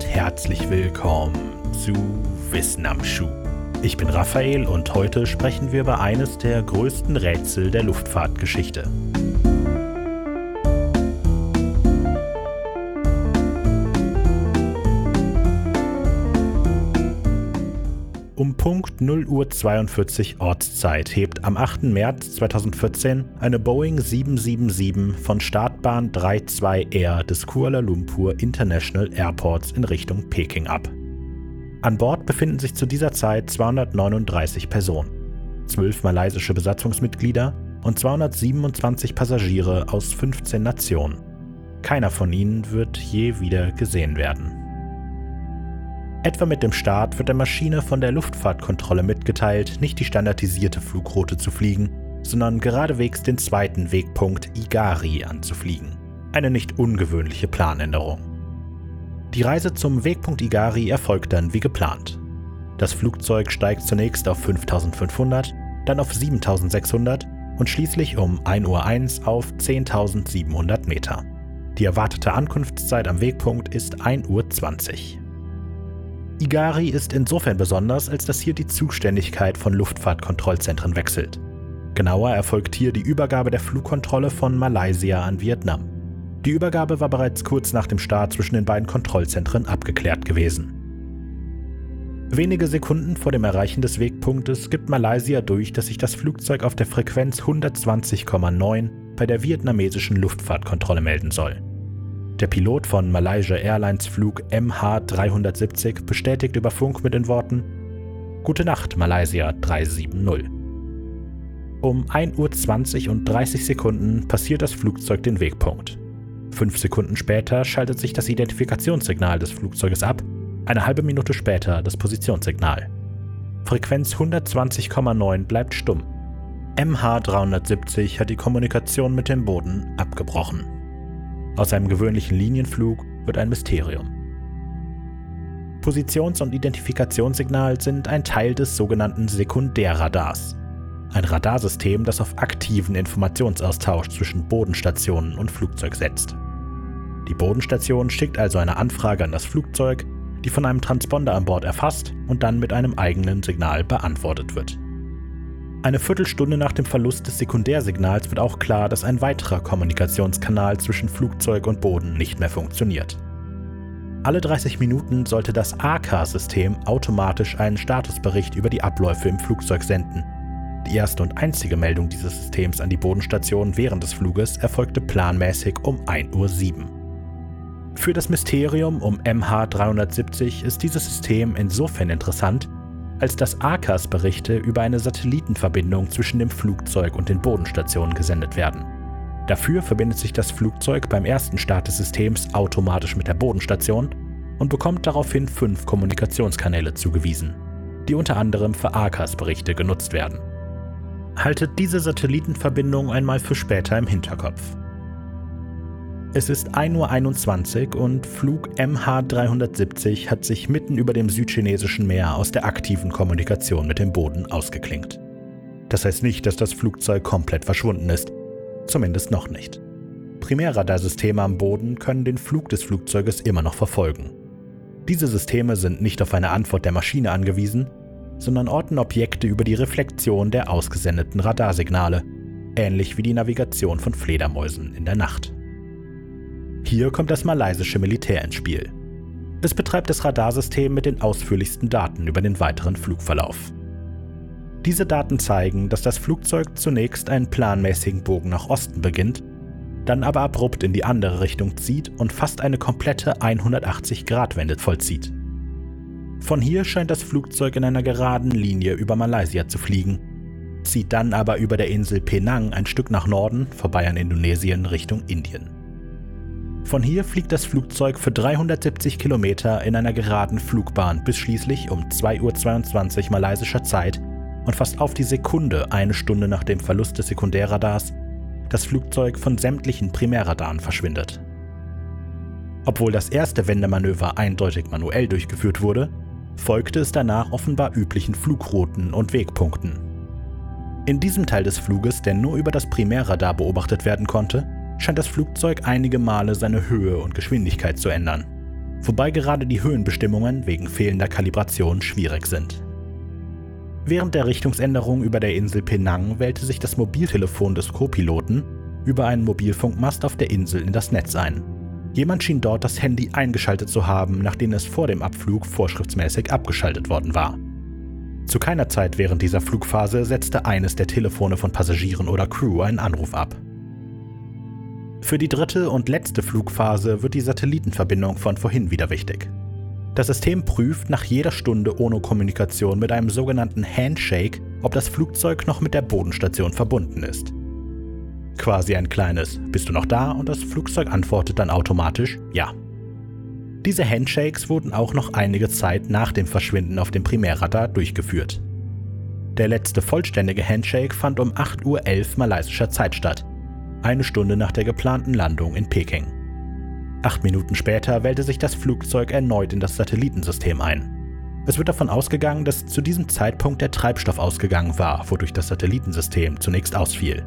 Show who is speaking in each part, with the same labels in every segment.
Speaker 1: und herzlich willkommen zu Wissen am Schuh. Ich bin Raphael und heute sprechen wir über eines der größten Rätsel der Luftfahrtgeschichte. Um Punkt 0 Uhr 42 Ortszeit hebt am 8. März 2014 eine Boeing 777 von Startbahn 32R des Kuala Lumpur International Airports in Richtung Peking ab. An Bord befinden sich zu dieser Zeit 239 Personen, 12 malaysische Besatzungsmitglieder und 227 Passagiere aus 15 Nationen. Keiner von ihnen wird je wieder gesehen werden. Etwa mit dem Start wird der Maschine von der Luftfahrtkontrolle mitgeteilt, nicht die standardisierte Flugroute zu fliegen, sondern geradewegs den zweiten Wegpunkt Igari anzufliegen. Eine nicht ungewöhnliche Planänderung. Die Reise zum Wegpunkt Igari erfolgt dann wie geplant. Das Flugzeug steigt zunächst auf 5500, dann auf 7600 und schließlich um 1.01 Uhr auf 10.700 Meter. Die erwartete Ankunftszeit am Wegpunkt ist 1.20 Uhr. Igari ist insofern besonders, als dass hier die Zuständigkeit von Luftfahrtkontrollzentren wechselt. Genauer erfolgt hier die Übergabe der Flugkontrolle von Malaysia an Vietnam. Die Übergabe war bereits kurz nach dem Start zwischen den beiden Kontrollzentren abgeklärt gewesen. Wenige Sekunden vor dem Erreichen des Wegpunktes gibt Malaysia durch, dass sich das Flugzeug auf der Frequenz 120,9 bei der vietnamesischen Luftfahrtkontrolle melden soll. Der Pilot von Malaysia Airlines Flug MH370 bestätigt über Funk mit den Worten Gute Nacht, Malaysia 370. Um 1.20 Uhr und 30 Sekunden passiert das Flugzeug den Wegpunkt. Fünf Sekunden später schaltet sich das Identifikationssignal des Flugzeuges ab, eine halbe Minute später das Positionssignal. Frequenz 120,9 bleibt stumm. MH370 hat die Kommunikation mit dem Boden abgebrochen. Aus einem gewöhnlichen Linienflug wird ein Mysterium. Positions- und Identifikationssignal sind ein Teil des sogenannten Sekundärradars. Ein Radarsystem, das auf aktiven Informationsaustausch zwischen Bodenstationen und Flugzeug setzt. Die Bodenstation schickt also eine Anfrage an das Flugzeug, die von einem Transponder an Bord erfasst und dann mit einem eigenen Signal beantwortet wird. Eine Viertelstunde nach dem Verlust des Sekundärsignals wird auch klar, dass ein weiterer Kommunikationskanal zwischen Flugzeug und Boden nicht mehr funktioniert. Alle 30 Minuten sollte das AK-System automatisch einen Statusbericht über die Abläufe im Flugzeug senden. Die erste und einzige Meldung dieses Systems an die Bodenstation während des Fluges erfolgte planmäßig um 1.07 Uhr. Für das Mysterium um MH370 ist dieses System insofern interessant, als dass ACAS-Berichte über eine Satellitenverbindung zwischen dem Flugzeug und den Bodenstationen gesendet werden. Dafür verbindet sich das Flugzeug beim ersten Start des Systems automatisch mit der Bodenstation und bekommt daraufhin fünf Kommunikationskanäle zugewiesen, die unter anderem für ACAS-Berichte genutzt werden. Haltet diese Satellitenverbindung einmal für später im Hinterkopf. Es ist 1.21 Uhr und Flug MH370 hat sich mitten über dem südchinesischen Meer aus der aktiven Kommunikation mit dem Boden ausgeklingt. Das heißt nicht, dass das Flugzeug komplett verschwunden ist. Zumindest noch nicht. Primärradarsysteme am Boden können den Flug des Flugzeuges immer noch verfolgen. Diese Systeme sind nicht auf eine Antwort der Maschine angewiesen, sondern orten Objekte über die Reflexion der ausgesendeten Radarsignale, ähnlich wie die Navigation von Fledermäusen in der Nacht. Hier kommt das malaysische Militär ins Spiel. Es betreibt das Radarsystem mit den ausführlichsten Daten über den weiteren Flugverlauf. Diese Daten zeigen, dass das Flugzeug zunächst einen planmäßigen Bogen nach Osten beginnt, dann aber abrupt in die andere Richtung zieht und fast eine komplette 180-Grad-Wende vollzieht. Von hier scheint das Flugzeug in einer geraden Linie über Malaysia zu fliegen, zieht dann aber über der Insel Penang ein Stück nach Norden, vorbei an Indonesien Richtung Indien. Von hier fliegt das Flugzeug für 370 Kilometer in einer geraden Flugbahn bis schließlich um 2.22 Uhr malaysischer Zeit und fast auf die Sekunde eine Stunde nach dem Verlust des Sekundärradars das Flugzeug von sämtlichen Primärradaren verschwindet. Obwohl das erste Wendemanöver eindeutig manuell durchgeführt wurde, folgte es danach offenbar üblichen Flugrouten und Wegpunkten. In diesem Teil des Fluges, der nur über das Primärradar beobachtet werden konnte, scheint das Flugzeug einige Male seine Höhe und Geschwindigkeit zu ändern. wobei gerade die Höhenbestimmungen wegen fehlender Kalibration schwierig sind. Während der Richtungsänderung über der Insel Penang wählte sich das Mobiltelefon des Co-Piloten über einen Mobilfunkmast auf der Insel in das Netz ein. Jemand schien dort das Handy eingeschaltet zu haben, nachdem es vor dem Abflug vorschriftsmäßig abgeschaltet worden war. Zu keiner Zeit während dieser Flugphase setzte eines der Telefone von Passagieren oder Crew einen Anruf ab. Für die dritte und letzte Flugphase wird die Satellitenverbindung von vorhin wieder wichtig. Das System prüft nach jeder Stunde ohne Kommunikation mit einem sogenannten Handshake, ob das Flugzeug noch mit der Bodenstation verbunden ist. Quasi ein kleines Bist du noch da? und das Flugzeug antwortet dann automatisch Ja. Diese Handshakes wurden auch noch einige Zeit nach dem Verschwinden auf dem Primärradar durchgeführt. Der letzte vollständige Handshake fand um 8.11 Uhr malaysischer Zeit statt, eine Stunde nach der geplanten Landung in Peking. Acht Minuten später wählte sich das Flugzeug erneut in das Satellitensystem ein. Es wird davon ausgegangen, dass zu diesem Zeitpunkt der Treibstoff ausgegangen war, wodurch das Satellitensystem zunächst ausfiel.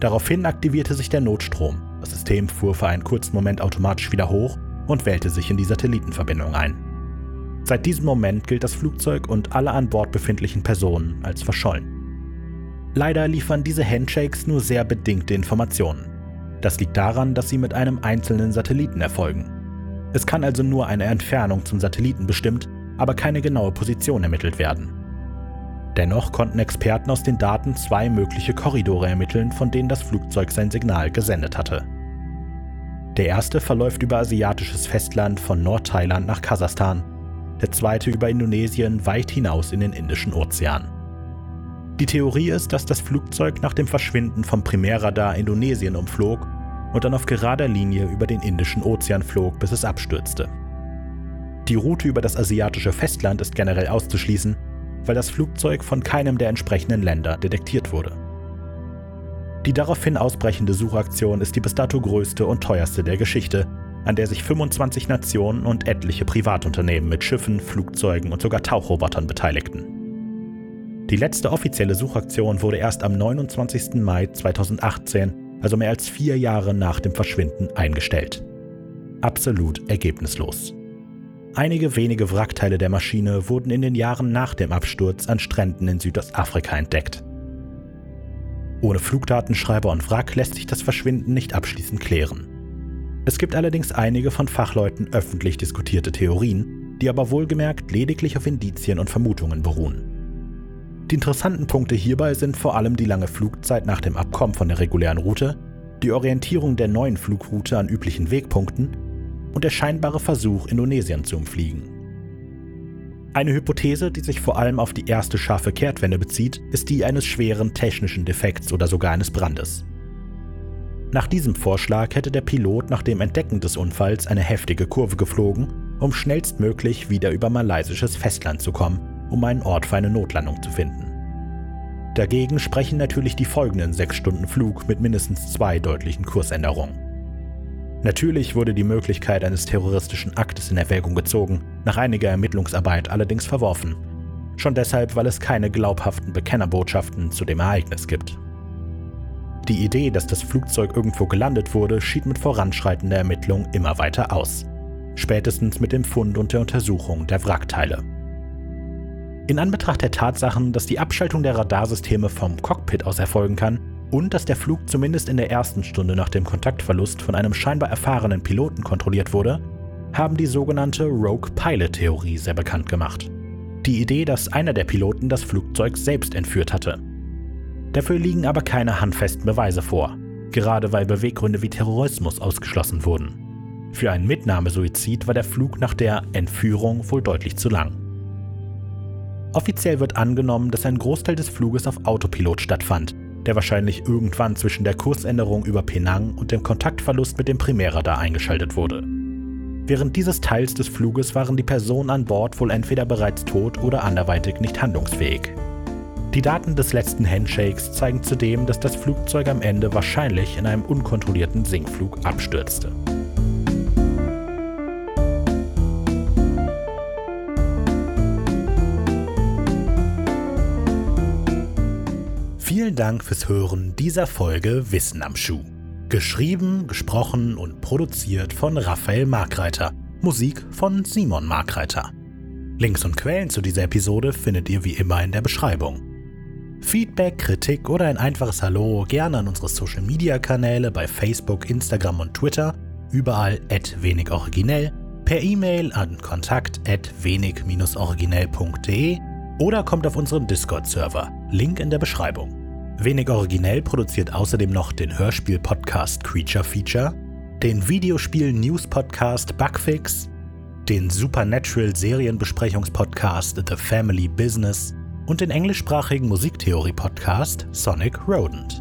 Speaker 1: Daraufhin aktivierte sich der Notstrom. Das System fuhr für einen kurzen Moment automatisch wieder hoch und wählte sich in die Satellitenverbindung ein. Seit diesem Moment gilt das Flugzeug und alle an Bord befindlichen Personen als verschollen. Leider liefern diese Handshakes nur sehr bedingte Informationen. Das liegt daran, dass sie mit einem einzelnen Satelliten erfolgen. Es kann also nur eine Entfernung zum Satelliten bestimmt, aber keine genaue Position ermittelt werden. Dennoch konnten Experten aus den Daten zwei mögliche Korridore ermitteln, von denen das Flugzeug sein Signal gesendet hatte. Der erste verläuft über asiatisches Festland von Nordthailand nach Kasachstan, der zweite über Indonesien weit hinaus in den Indischen Ozean. Die Theorie ist, dass das Flugzeug nach dem Verschwinden vom Primärradar Indonesien umflog und dann auf gerader Linie über den Indischen Ozean flog, bis es abstürzte. Die Route über das asiatische Festland ist generell auszuschließen, weil das Flugzeug von keinem der entsprechenden Länder detektiert wurde. Die daraufhin ausbrechende Suchaktion ist die bis dato größte und teuerste der Geschichte, an der sich 25 Nationen und etliche Privatunternehmen mit Schiffen, Flugzeugen und sogar Tauchrobotern beteiligten. Die letzte offizielle Suchaktion wurde erst am 29. Mai 2018, also mehr als vier Jahre nach dem Verschwinden, eingestellt. Absolut ergebnislos. Einige wenige Wrackteile der Maschine wurden in den Jahren nach dem Absturz an Stränden in Südostafrika entdeckt. Ohne Flugdatenschreiber und Wrack lässt sich das Verschwinden nicht abschließend klären. Es gibt allerdings einige von Fachleuten öffentlich diskutierte Theorien, die aber wohlgemerkt lediglich auf Indizien und Vermutungen beruhen. Die interessanten Punkte hierbei sind vor allem die lange Flugzeit nach dem Abkommen von der regulären Route, die Orientierung der neuen Flugroute an üblichen Wegpunkten und der scheinbare Versuch, Indonesien zu umfliegen. Eine Hypothese, die sich vor allem auf die erste scharfe Kehrtwende bezieht, ist die eines schweren technischen Defekts oder sogar eines Brandes. Nach diesem Vorschlag hätte der Pilot nach dem Entdecken des Unfalls eine heftige Kurve geflogen, um schnellstmöglich wieder über malaysisches Festland zu kommen, um einen Ort für eine Notlandung zu finden. Dagegen sprechen natürlich die folgenden sechs Stunden Flug mit mindestens zwei deutlichen Kursänderungen. Natürlich wurde die Möglichkeit eines terroristischen Aktes in Erwägung gezogen, nach einiger Ermittlungsarbeit allerdings verworfen. Schon deshalb, weil es keine glaubhaften Bekennerbotschaften zu dem Ereignis gibt. Die Idee, dass das Flugzeug irgendwo gelandet wurde, schied mit voranschreitender Ermittlung immer weiter aus. Spätestens mit dem Fund und der Untersuchung der Wrackteile. In Anbetracht der Tatsachen, dass die Abschaltung der Radarsysteme vom Cockpit aus erfolgen kann, und dass der Flug zumindest in der ersten Stunde nach dem Kontaktverlust von einem scheinbar erfahrenen Piloten kontrolliert wurde, haben die sogenannte Rogue Pilot Theorie sehr bekannt gemacht. Die Idee, dass einer der Piloten das Flugzeug selbst entführt hatte. Dafür liegen aber keine handfesten Beweise vor, gerade weil Beweggründe wie Terrorismus ausgeschlossen wurden. Für einen Mitnahmesuizid war der Flug nach der Entführung wohl deutlich zu lang. Offiziell wird angenommen, dass ein Großteil des Fluges auf Autopilot stattfand der wahrscheinlich irgendwann zwischen der Kursänderung über Penang und dem Kontaktverlust mit dem Primärradar eingeschaltet wurde. Während dieses Teils des Fluges waren die Personen an Bord wohl entweder bereits tot oder anderweitig nicht handlungsfähig. Die Daten des letzten Handshakes zeigen zudem, dass das Flugzeug am Ende wahrscheinlich in einem unkontrollierten Sinkflug abstürzte. Vielen Dank fürs Hören dieser Folge Wissen am Schuh. Geschrieben, gesprochen und produziert von Raphael Markreiter Musik von Simon Markreiter. Links und Quellen zu dieser Episode findet ihr wie immer in der Beschreibung. Feedback, Kritik oder ein einfaches Hallo gerne an unsere Social Media Kanäle bei Facebook, Instagram und Twitter, überall at wenig originell, per E-Mail an kontakt at wenig-originell.de oder kommt auf unseren Discord-Server, Link in der Beschreibung. Wenig originell produziert außerdem noch den Hörspiel-Podcast Creature Feature, den Videospiel-News-Podcast Bugfix, den Supernatural-Serienbesprechungspodcast The Family Business und den englischsprachigen Musiktheorie-Podcast Sonic Rodent.